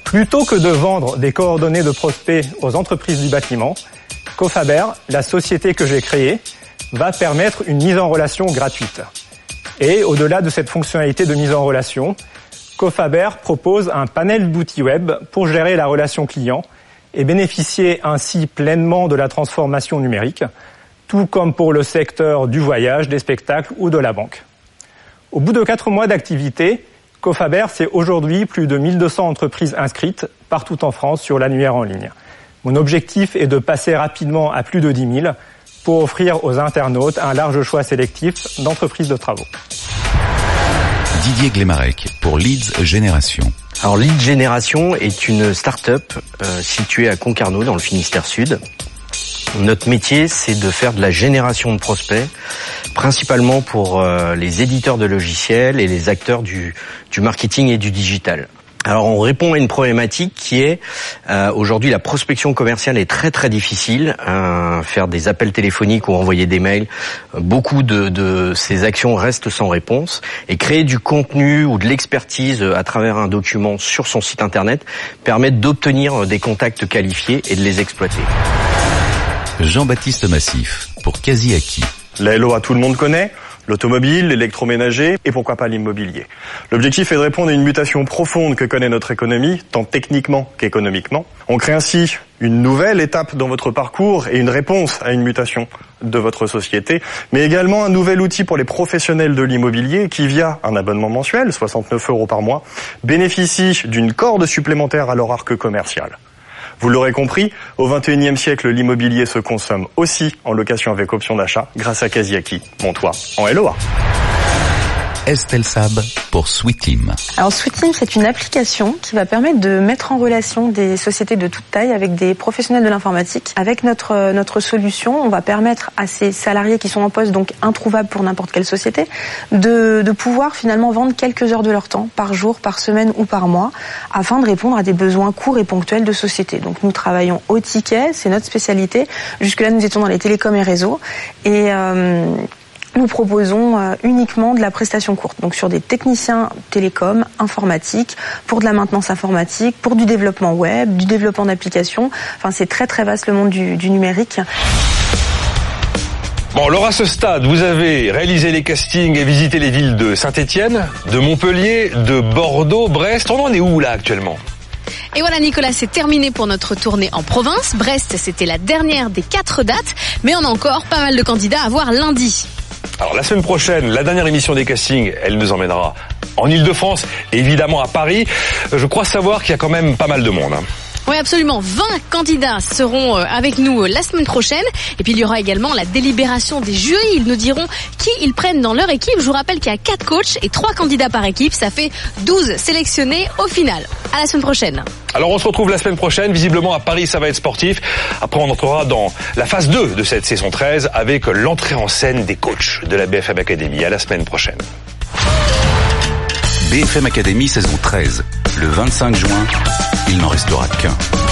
Plutôt que de vendre des coordonnées de prospects aux entreprises du bâtiment, Cofaber, la société que j'ai créée, va permettre une mise en relation gratuite. Et au-delà de cette fonctionnalité de mise en relation, Cofaber propose un panel d'outils web pour gérer la relation client et bénéficier ainsi pleinement de la transformation numérique, tout comme pour le secteur du voyage, des spectacles ou de la banque. Au bout de quatre mois d'activité, Cofaber, c'est aujourd'hui plus de 1200 entreprises inscrites partout en France sur l'annuaire en ligne. Mon objectif est de passer rapidement à plus de 10 000 pour offrir aux internautes un large choix sélectif d'entreprises de travaux. Didier Glemarek pour Leads Génération. Alors Leads Génération est une start-up euh, située à Concarneau dans le Finistère Sud. Notre métier, c'est de faire de la génération de prospects, principalement pour euh, les éditeurs de logiciels et les acteurs du, du marketing et du digital. Alors on répond à une problématique qui est euh, aujourd'hui la prospection commerciale est très très difficile. Euh, faire des appels téléphoniques ou envoyer des mails, euh, beaucoup de, de, ces actions restent sans réponse. Et créer du contenu ou de l'expertise à travers un document sur son site internet permet d'obtenir des contacts qualifiés et de les exploiter. Jean-Baptiste Massif pour Quasi Acquis. La LOA tout le monde connaît l'automobile, l'électroménager et pourquoi pas l'immobilier. L'objectif est de répondre à une mutation profonde que connaît notre économie, tant techniquement qu'économiquement. On crée ainsi une nouvelle étape dans votre parcours et une réponse à une mutation de votre société, mais également un nouvel outil pour les professionnels de l'immobilier qui, via un abonnement mensuel, 69 euros par mois, bénéficient d'une corde supplémentaire à leur arc commercial. Vous l'aurez compris, au 21e siècle, l'immobilier se consomme aussi en location avec option d'achat grâce à Kaziaki, mon toit en LOA. Estelle Sab pour Sweet Team. Alors Sweet Team, c'est une application qui va permettre de mettre en relation des sociétés de toute taille avec des professionnels de l'informatique. Avec notre notre solution, on va permettre à ces salariés qui sont en poste, donc introuvables pour n'importe quelle société, de, de pouvoir finalement vendre quelques heures de leur temps par jour, par semaine ou par mois, afin de répondre à des besoins courts et ponctuels de société. Donc nous travaillons au ticket, c'est notre spécialité. Jusque-là, nous étions dans les télécoms et réseaux. Et euh, nous proposons euh, uniquement de la prestation courte, donc sur des techniciens télécoms, informatiques, pour de la maintenance informatique, pour du développement web, du développement d'applications. Enfin, c'est très très vaste le monde du, du numérique. Bon, alors à ce stade, vous avez réalisé les castings et visité les villes de Saint-Étienne, de Montpellier, de Bordeaux, Brest. On en est où là actuellement? Et voilà Nicolas, c'est terminé pour notre tournée en province. Brest, c'était la dernière des quatre dates, mais on a encore pas mal de candidats à voir lundi. Alors la semaine prochaine, la dernière émission des castings, elle nous emmènera en Ile-de-France évidemment à Paris. Je crois savoir qu'il y a quand même pas mal de monde. Oui, absolument. 20 candidats seront euh, avec nous euh, la semaine prochaine. Et puis il y aura également la délibération des jurys. Ils nous diront qui ils prennent dans leur équipe. Je vous rappelle qu'il y a 4 coachs et 3 candidats par équipe. Ça fait 12 sélectionnés au final. À la semaine prochaine. Alors on se retrouve la semaine prochaine. Visiblement à Paris, ça va être sportif. Après, on entrera dans la phase 2 de cette saison 13 avec l'entrée en scène des coachs de la BFM Academy. À la semaine prochaine. BFM Academy saison 13. Le 25 juin, il n'en restera qu'un.